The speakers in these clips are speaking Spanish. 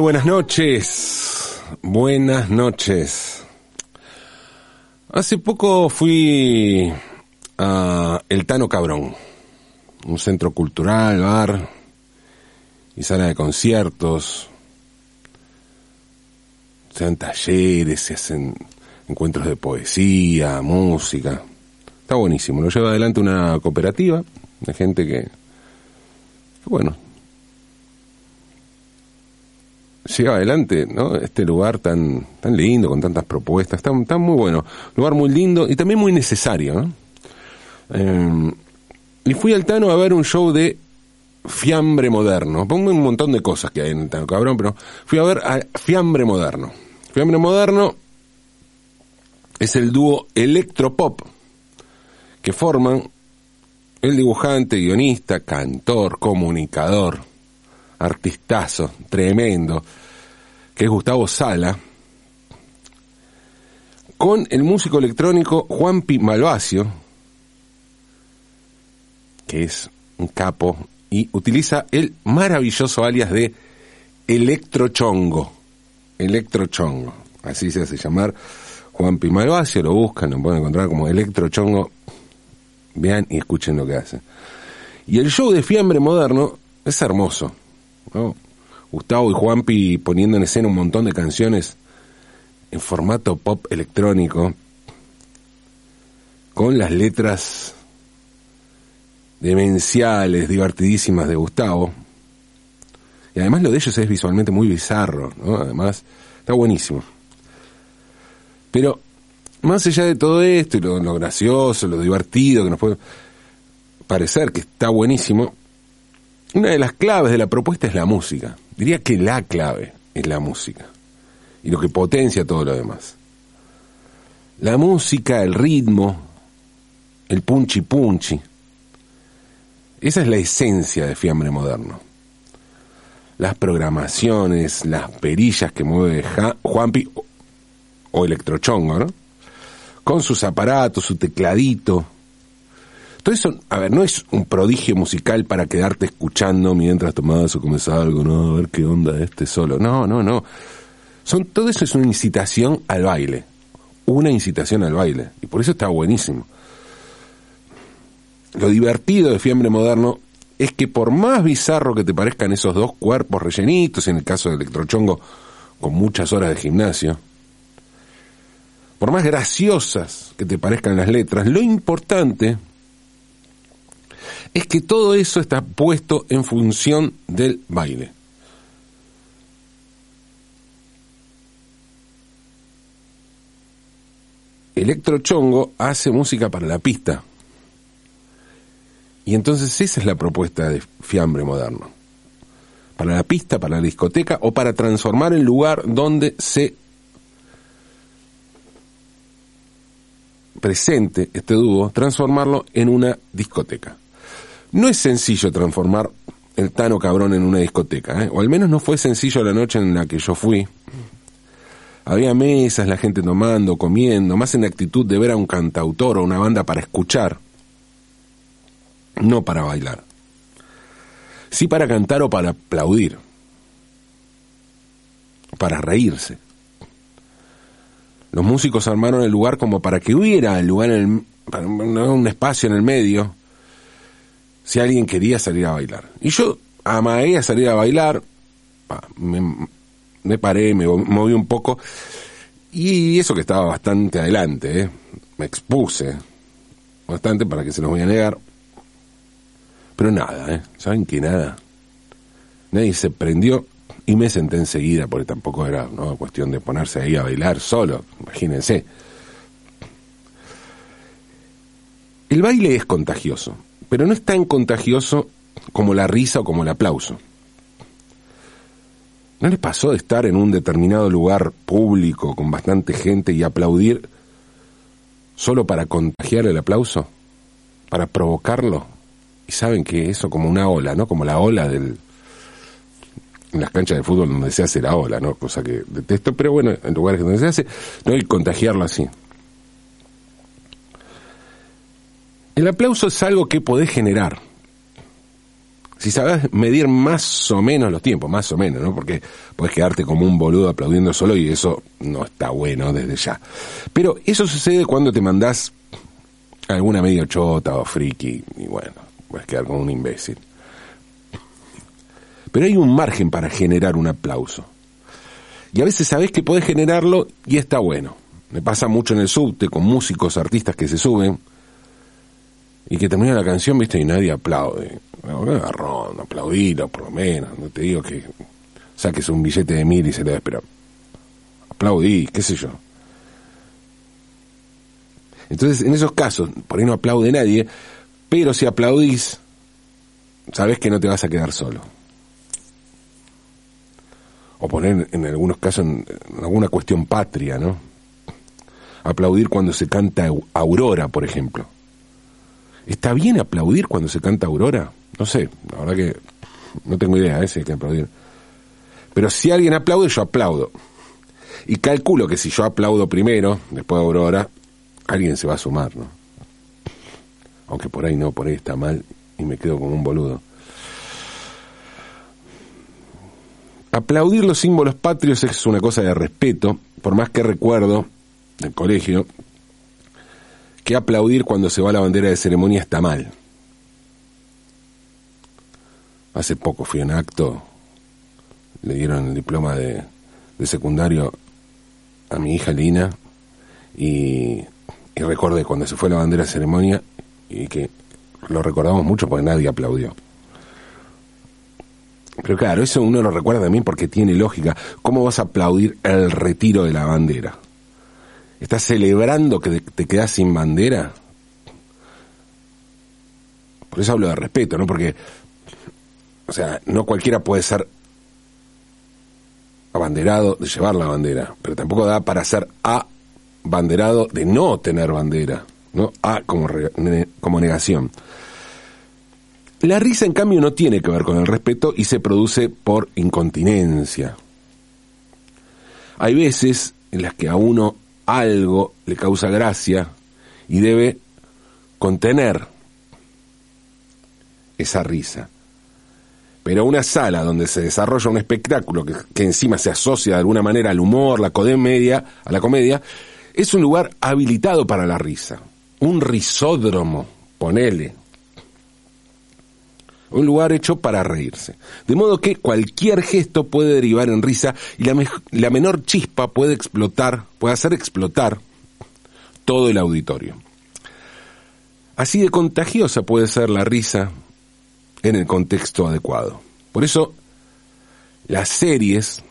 Buenas noches. Buenas noches. Hace poco fui a El Tano Cabrón, un centro cultural, bar y sala de conciertos. Se dan talleres, se hacen encuentros de poesía, música. Está buenísimo. Lo lleva adelante una cooperativa de gente que bueno, lleva adelante ¿no? este lugar tan, tan lindo, con tantas propuestas, tan, tan muy bueno, lugar muy lindo y también muy necesario. Eh, y fui al Tano a ver un show de fiambre moderno. Pongo un montón de cosas que hay en el Tano, cabrón, pero fui a ver a fiambre moderno. Fiambre moderno es el dúo electropop que forman el dibujante, guionista, cantor, comunicador, artistazo, tremendo, que es Gustavo Sala, con el músico electrónico Juanpi Malvacio, que es un capo, y utiliza el maravilloso alias de Electrochongo. Electrochongo, así se hace llamar Juanpi Malvacio, lo buscan, lo pueden encontrar como Electrochongo. Vean y escuchen lo que hace. Y el show de Fiambre Moderno es hermoso. Gustavo y Juanpi poniendo en escena un montón de canciones en formato pop electrónico, con las letras demenciales, divertidísimas de Gustavo. Y además lo de ellos es visualmente muy bizarro, ¿no? Además, está buenísimo. Pero, más allá de todo esto y lo gracioso, lo divertido que nos puede parecer que está buenísimo, una de las claves de la propuesta es la música. Diría que la clave es la música. Y lo que potencia todo lo demás. La música, el ritmo, el punchi punchi. Esa es la esencia de Fiambre Moderno. Las programaciones, las perillas que mueve ja, Juanpi o, Electrochongo, ¿no? Con sus aparatos, su tecladito, eso, a ver, no es un prodigio musical para quedarte escuchando mientras tomabas o comes algo, no, a ver qué onda este solo. No, no, no. Son, todo eso es una incitación al baile. Una incitación al baile. Y por eso está buenísimo. Lo divertido de Fiambre Moderno es que por más bizarro que te parezcan esos dos cuerpos rellenitos, en el caso de Electrochongo, con muchas horas de gimnasio, por más graciosas que te parezcan las letras, lo importante es que todo eso está puesto en función del baile. Electrochongo hace música para la pista. Y entonces esa es la propuesta de Fiambre Moderno. Para la pista, para la discoteca o para transformar el lugar donde se presente este dúo, transformarlo en una discoteca. No es sencillo transformar el Tano Cabrón en una discoteca, ¿eh? o al menos no fue sencillo la noche en la que yo fui. Había mesas, la gente tomando, comiendo, más en actitud de ver a un cantautor o una banda para escuchar, no para bailar. Sí para cantar o para aplaudir, para reírse. Los músicos armaron el lugar como para que hubiera lugar en el, un espacio en el medio si alguien quería salir a bailar. Y yo amagué a salir a bailar, me, me paré, me moví un poco, y eso que estaba bastante adelante, ¿eh? me expuse bastante para que se los voy a negar. Pero nada, ¿eh? ¿saben que nada? Nadie se prendió y me senté enseguida, porque tampoco era cuestión de ponerse ahí a bailar solo, imagínense. El baile es contagioso pero no es tan contagioso como la risa o como el aplauso. ¿No les pasó de estar en un determinado lugar público con bastante gente y aplaudir solo para contagiar el aplauso? ¿Para provocarlo? Y saben que eso como una ola, ¿no? Como la ola del... En las canchas de fútbol donde se hace la ola, ¿no? Cosa que detesto, pero bueno, en lugares donde se hace, no hay contagiarlo así. El aplauso es algo que podés generar. si sabes medir más o menos los tiempos, más o menos, ¿no? Porque puedes quedarte como un boludo aplaudiendo solo y eso no está bueno desde ya. Pero eso sucede cuando te mandás alguna medio chota o friki y bueno, puedes quedar como un imbécil. Pero hay un margen para generar un aplauso. Y a veces sabes que podés generarlo y está bueno. Me pasa mucho en el subte con músicos, artistas que se suben y que termina la canción, viste, y nadie aplaude. No, agarrón, aplaudilo por lo menos. No te digo que saques un billete de mil y se le des, pero aplaudí, qué sé yo. Entonces, en esos casos, por ahí no aplaude nadie, pero si aplaudís, sabes que no te vas a quedar solo. O poner en algunos casos en, alguna cuestión patria, ¿no? Aplaudir cuando se canta Aurora, por ejemplo. ¿Está bien aplaudir cuando se canta Aurora? No sé, la verdad que no tengo idea, ¿eh? si hay que aplaudir. Pero si alguien aplaude, yo aplaudo. Y calculo que si yo aplaudo primero, después de Aurora, alguien se va a sumar, ¿no? Aunque por ahí no, por ahí está mal y me quedo como un boludo. Aplaudir los símbolos patrios es una cosa de respeto, por más que recuerdo del colegio que aplaudir cuando se va la bandera de ceremonia está mal. Hace poco fui a un acto, le dieron el diploma de, de secundario a mi hija Lina y y recordé cuando se fue la bandera de ceremonia y que lo recordamos mucho porque nadie aplaudió. Pero claro, eso uno lo recuerda también porque tiene lógica. ¿Cómo vas a aplaudir el retiro de la bandera? ¿Estás celebrando que te quedas sin bandera? Por eso hablo de respeto, ¿no? Porque, o sea, no cualquiera puede ser abanderado de llevar la bandera, pero tampoco da para ser a banderado de no tener bandera, ¿no? A como, como negación. La risa, en cambio, no tiene que ver con el respeto y se produce por incontinencia. Hay veces en las que a uno algo le causa gracia y debe contener esa risa. Pero una sala donde se desarrolla un espectáculo que, encima se asocia de alguna manera al humor, la comedia, a la comedia, es un lugar habilitado para la risa. Un risódromo, ponele. Un lugar hecho para reírse. De modo que cualquier gesto puede derivar en risa y la, la menor chispa puede explotar, puede hacer explotar todo el auditorio. Así de contagiosa puede ser la risa en el contexto adecuado. Por eso, las series,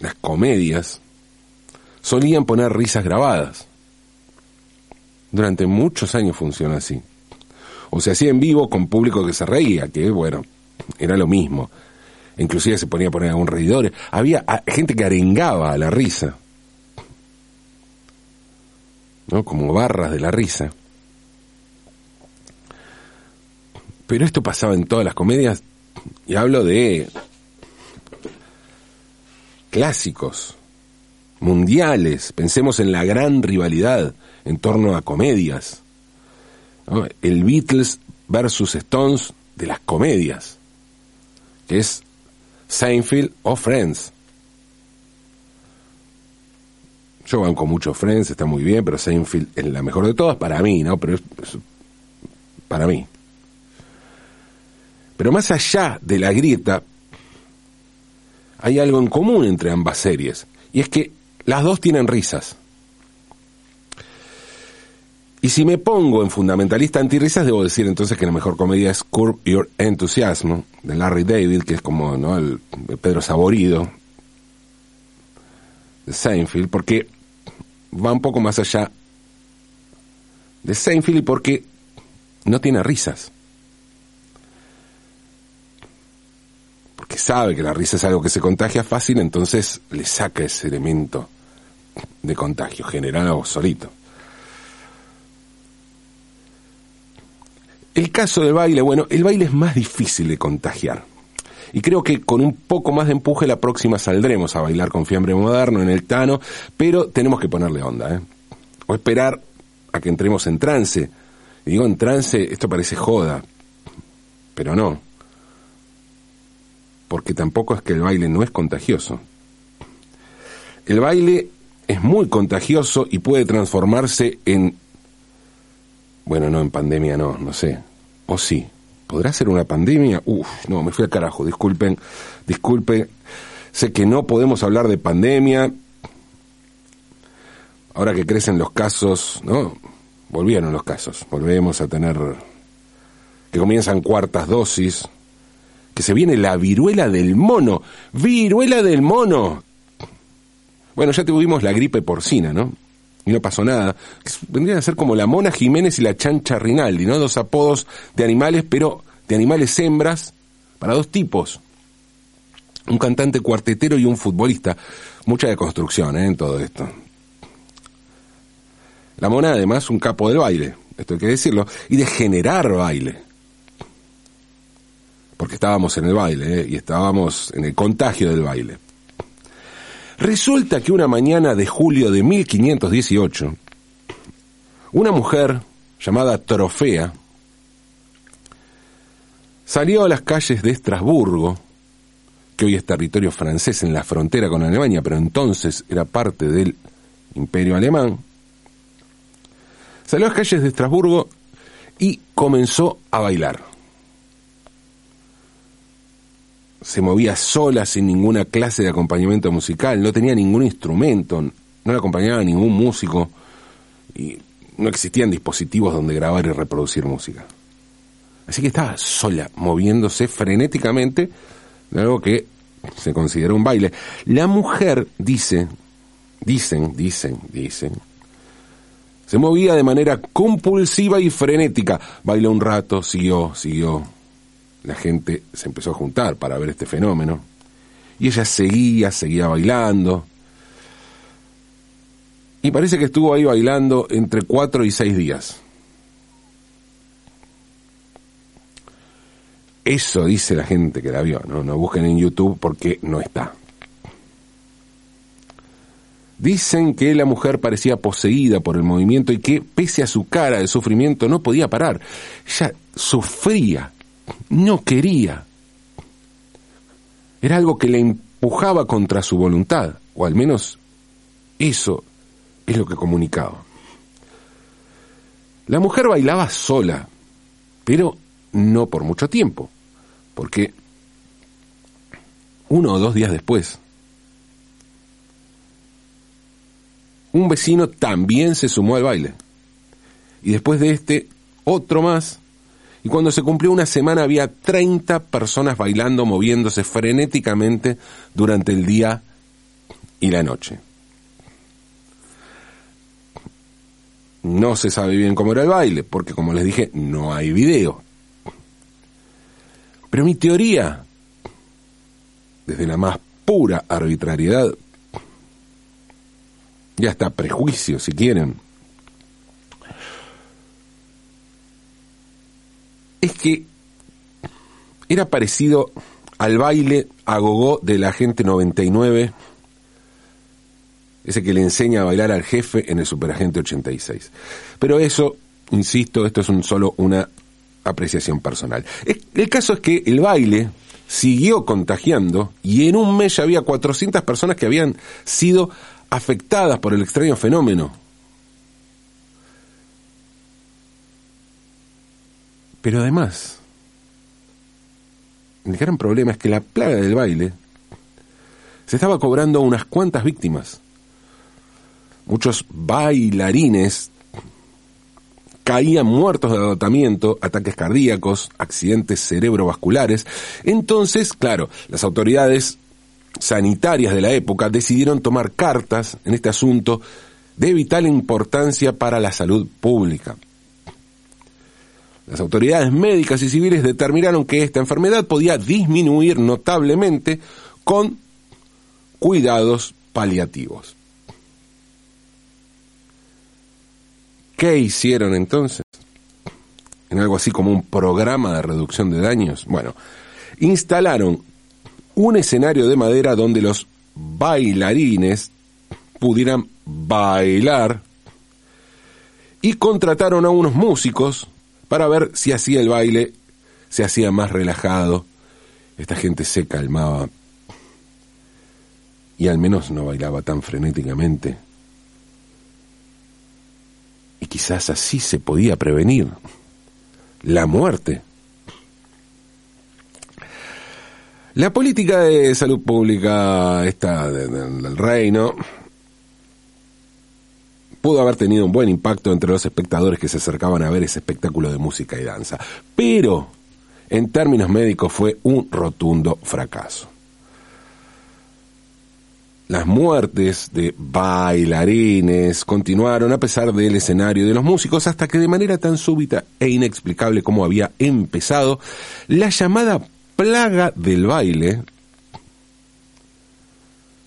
las comedias, solían poner risas grabadas. Durante muchos años funcionó así. O se hacía en vivo con público que se reía, que bueno, era lo mismo. Inclusive se ponía a poner algún reidor. Había gente que arengaba a la risa. ¿No? Como barras de la risa. Pero esto pasaba en todas las comedias, y hablo de clásicos, mundiales. Pensemos en la gran rivalidad en torno a comedias. El Beatles versus Stones de las comedias, que es Seinfeld o Friends. Yo banco mucho Friends, está muy bien, pero Seinfeld es la mejor de todas para mí, ¿no? Pero para mí. Pero más allá de la grieta, hay algo en común entre ambas series, y es que las dos tienen risas. Y si me pongo en fundamentalista antirrisas, debo decir entonces que la mejor comedia es Curb Your Enthusiasm, de Larry David, que es como ¿no? el, Pedro Saborido de Seinfeld, porque va un poco más allá de Seinfeld y porque no tiene risas. Porque sabe que la risa es algo que se contagia fácil, entonces le saca ese elemento de contagio, general solito. El caso del baile, bueno, el baile es más difícil de contagiar. Y creo que con un poco más de empuje la próxima saldremos a bailar con fiambre moderno en el Tano, pero tenemos que ponerle onda, ¿eh? O esperar a que entremos en trance. Y digo en trance, esto parece joda, pero no. porque tampoco es que el baile no es contagioso. El baile es muy contagioso y puede transformarse en... Bueno, no, en pandemia no, no sé. O sí. ¿Podrá ser una pandemia? Uf, no, me fui al carajo, disculpen, disculpen. Sé que no podemos hablar de pandemia. Ahora que crecen los casos, ¿no? Volvieron los casos. Volvemos a tener que comienzan cuartas dosis, que se viene la viruela del mono. Viruela del mono. Bueno, ya tuvimos la gripe porcina, ¿no? Y no pasó nada. Vendrían a ser como la Mona Jiménez y la Chancha Rinaldi, ¿no? Dos apodos de animales, pero de animales hembras para dos tipos. Un cantante cuartetero y un futbolista. Mucha deconstrucción ¿eh? en todo esto. La Mona, además, un capo del baile, esto hay que decirlo, y de generar baile. Porque estábamos en el baile ¿eh? y estábamos en el contagio del baile. Resulta que una mañana de julio de 1518, una mujer llamada Trofea salió a las calles de Estrasburgo, que hoy es territorio francés en la frontera con Alemania, pero entonces era parte del imperio alemán, salió a las calles de Estrasburgo y comenzó a bailar. Se movía sola sin ninguna clase de acompañamiento musical, no tenía ningún instrumento, no le acompañaba ningún músico y no existían dispositivos donde grabar y reproducir música. Así que estaba sola, moviéndose frenéticamente de algo que se considera un baile. La mujer dice, dicen, dicen, dicen, se movía de manera compulsiva y frenética. Bailó un rato, siguió, siguió, la gente se empezó a juntar para ver este fenómeno. Y ella seguía, seguía bailando. Y parece que estuvo ahí bailando entre cuatro y seis días. Eso dice la gente que la vio, ¿no? No busquen en YouTube porque no está. Dicen que la mujer parecía poseída por el movimiento y que, pese a su cara de sufrimiento, no podía parar. Ella sufría no quería. Era algo que le empujaba contra su voluntad, o al menos eso es lo que comunicaba. La mujer bailaba sola, pero no por mucho tiempo, porque uno o dos días después, un vecino también se sumó al baile. Y después de este, otro más, y cuando se cumplió una semana había 30 personas bailando, moviéndose frenéticamente durante el día y la noche. No se sabe bien cómo era el baile, porque como les dije, no hay video. Pero mi teoría, desde la más pura arbitrariedad, ya está prejuicio si quieren, es que era parecido al baile a gogó de la gente 99, ese que le enseña a bailar al jefe en el Superagente 86. Pero eso, insisto, esto es un, solo una apreciación personal. El caso es que el baile siguió contagiando y en un mes ya había 400 personas que habían sido afectadas por el extraño fenómeno. Pero además, el gran problema es que la plaga del baile se estaba cobrando unas cuantas víctimas. Muchos bailarines caían muertos de agotamiento, ataques cardíacos, accidentes cerebrovasculares. Entonces, claro, las autoridades sanitarias de la época decidieron tomar cartas en este asunto de vital importancia para la salud pública. Las autoridades médicas y civiles determinaron que esta enfermedad podía disminuir notablemente con cuidados paliativos. ¿Qué hicieron entonces? En algo así como un programa de reducción de daños. Bueno, instalaron un escenario de madera donde los bailarines pudieran bailar y contrataron a unos músicos para ver si hacía el baile se hacía más relajado esta gente se calmaba y al menos no bailaba tan frenéticamente. Y quizás así se podía prevenir la muerte. La política de salud pública esta del reino pudo haber tenido un buen impacto entre los espectadores que se acercaban a ver ese espectáculo de música y danza, pero en términos médicos fue un rotundo fracaso. Las muertes de bailarines continuaron a pesar del escenario de los músicos hasta que de manera tan súbita e inexplicable como había empezado, la llamada plaga del baile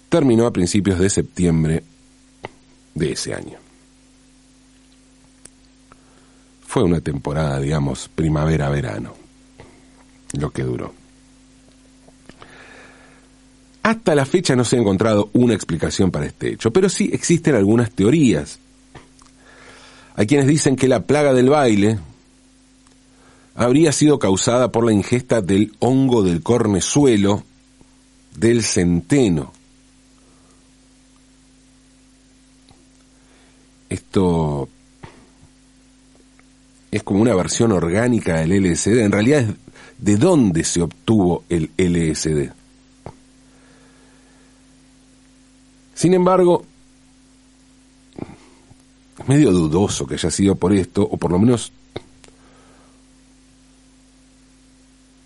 terminó a principios de septiembre de ese año. Fue una temporada, digamos, primavera-verano, lo que duró. Hasta la fecha no se ha encontrado una explicación para este hecho, pero sí existen algunas teorías. Hay quienes dicen que la plaga del baile habría sido causada por la ingesta del hongo del cornezuelo del centeno. Esto es como una versión orgánica del LSD. En realidad es de dónde se obtuvo el LSD. Sin embargo, es medio dudoso que haya sido por esto, o por lo menos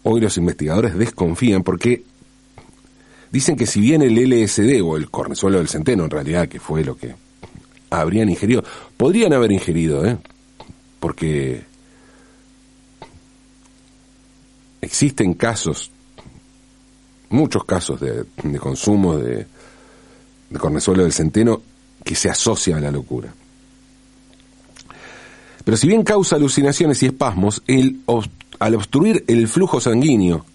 hoy los investigadores desconfían porque dicen que si bien el LSD o el cornezuelo del centeno, en realidad, que fue lo que habrían ingerido, podrían haber ingerido, ¿eh? Porque existen casos, muchos casos de, consumo de de Cornezuelo del Centeno que se asocia a la locura. Pero si bien causa alucinaciones y espasmos, al obstruir el flujo sanguíneo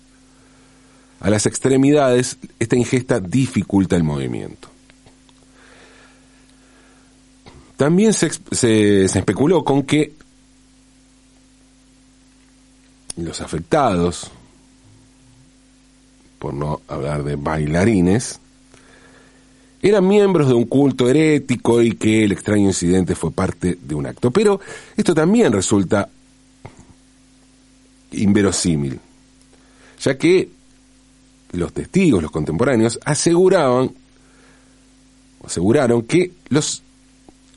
a las extremidades, esta ingesta dificulta el movimiento. También se especuló con que los afectados, por no hablar de bailarines, eran miembros de un culto herético y que el extraño incidente fue parte de un acto. Pero esto también resulta inverosímil, ya que los testigos, los contemporáneos, aseguraban, aseguraron que los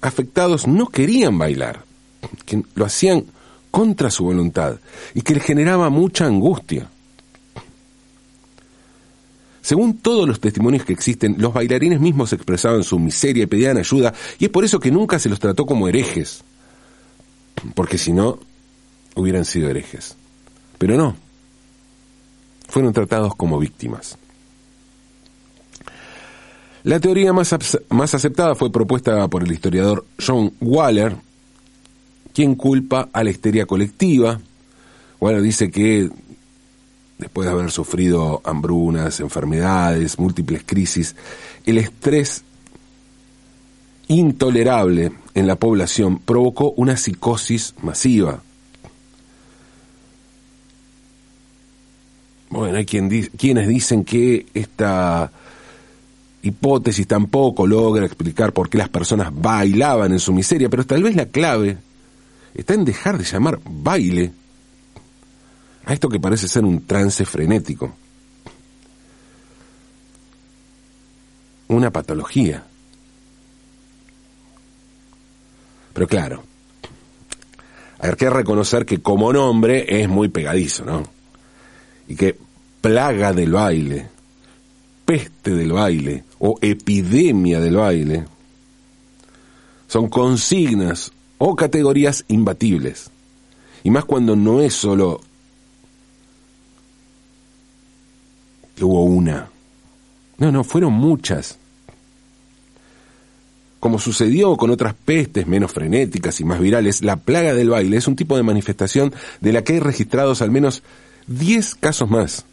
afectados no querían bailar, que lo hacían contra su voluntad y que les generaba mucha angustia. Según todos los testimonios que existen, los bailarines mismos expresaban su miseria y pedían ayuda, y es por eso que nunca se los trató como herejes, porque si no, hubieran sido herejes. Pero no, fueron tratados como víctimas. La teoría más, más aceptada fue propuesta por el historiador John Waller, quien culpa a la histeria colectiva. Waller dice que después de haber sufrido hambrunas, enfermedades, múltiples crisis, el estrés intolerable en la población provocó una psicosis masiva. Bueno, hay quien quienes dicen que esta hipótesis tampoco logra explicar por qué las personas bailaban en su miseria, pero tal vez la clave está en dejar de llamar baile a esto que parece ser un trance frenético. Una patología. Pero claro, hay que reconocer que como nombre es muy pegadizo, ¿no? Y que plaga del baile, peste del baile o epidemia del baile son consignas o categorías imbatibles. Y más cuando no es solo hubo una. No, no, fueron muchas. Como sucedió con otras pestes menos frenéticas y más virales, la plaga del baile es un tipo de manifestación de la que hay registrados al menos 10 casos más.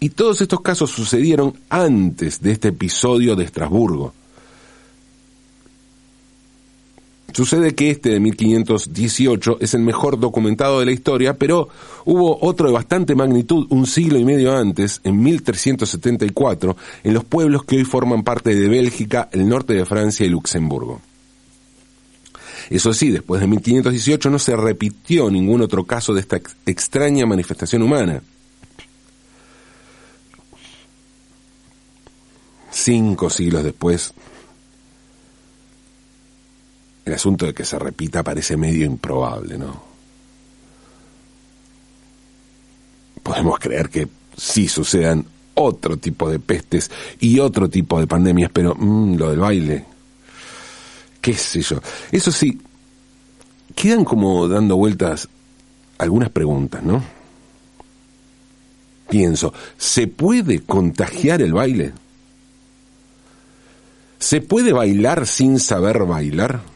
Y todos estos casos sucedieron antes de este episodio de Estrasburgo. Sucede que este de 1518 es el mejor documentado de la historia, pero hubo otro de bastante magnitud un siglo y medio antes, en 1374, en los pueblos que hoy forman parte de Bélgica, el norte de Francia y Luxemburgo. Eso sí, después de 1518 no se repitió ningún otro caso de esta extraña manifestación humana. Cinco siglos después, el asunto de que se repita parece medio improbable, ¿no? Podemos creer que sí sucedan otro tipo de pestes y otro tipo de pandemias, pero mm, lo del baile, qué sé yo. Eso sí, quedan como dando vueltas algunas preguntas, ¿no? Pienso, ¿se puede contagiar el baile? ¿Se puede bailar sin saber bailar?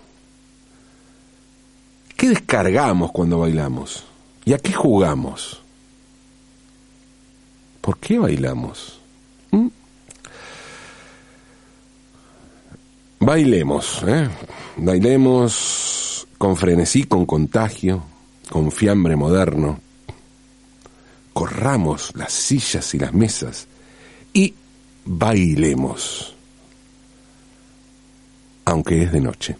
¿Qué descargamos cuando bailamos? ¿Y a qué jugamos? ¿Por qué bailamos? ¿Mm? Bailemos, ¿eh? Bailemos con frenesí, con contagio, con fiambre moderno. Corramos las sillas y las mesas y bailemos, aunque es de noche.